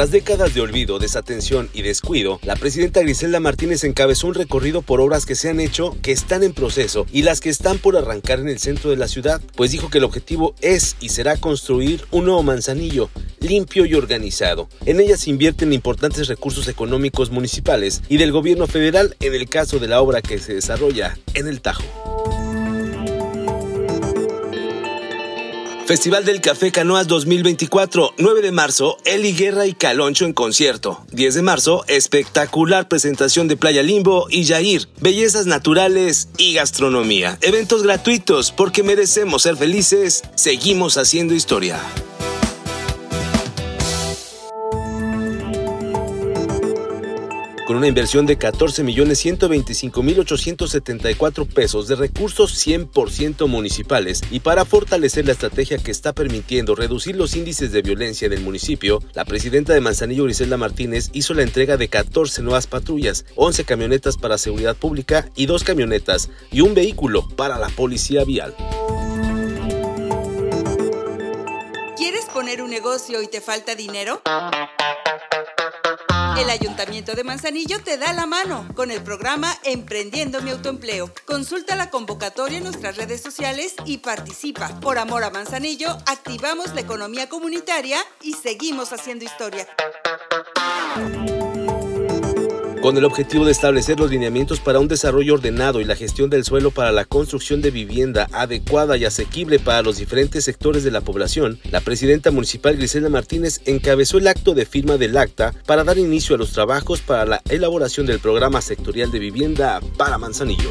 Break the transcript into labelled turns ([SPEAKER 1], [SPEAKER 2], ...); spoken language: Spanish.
[SPEAKER 1] Tras décadas de olvido, desatención y descuido, la presidenta Griselda Martínez encabezó un recorrido por obras que se han hecho, que están en proceso y las que están por arrancar en el centro de la ciudad, pues dijo que el objetivo es y será construir un nuevo manzanillo, limpio y organizado. En ella se invierten importantes recursos económicos municipales y del gobierno federal en el caso de la obra que se desarrolla en el Tajo. Festival del Café Canoas 2024, 9 de marzo, Eli Guerra y Caloncho en concierto. 10 de marzo, espectacular presentación de Playa Limbo y Jair, bellezas naturales y gastronomía. Eventos gratuitos porque merecemos ser felices, seguimos haciendo historia. Con una inversión de 14.125.874 pesos de recursos 100% municipales y para fortalecer la estrategia que está permitiendo reducir los índices de violencia del municipio, la presidenta de Manzanillo, Griselda Martínez, hizo la entrega de 14 nuevas patrullas, 11 camionetas para seguridad pública y dos camionetas y un vehículo para la policía vial.
[SPEAKER 2] ¿Quieres poner un negocio y te falta dinero? El Ayuntamiento de Manzanillo te da la mano con el programa Emprendiendo mi autoempleo. Consulta la convocatoria en nuestras redes sociales y participa. Por amor a Manzanillo, activamos la economía comunitaria y seguimos haciendo historia
[SPEAKER 1] con el objetivo de establecer los lineamientos para un desarrollo ordenado y la gestión del suelo para la construcción de vivienda adecuada y asequible para los diferentes sectores de la población, la presidenta municipal Griselda Martínez encabezó el acto de firma del acta para dar inicio a los trabajos para la elaboración del programa sectorial de vivienda para Manzanillo.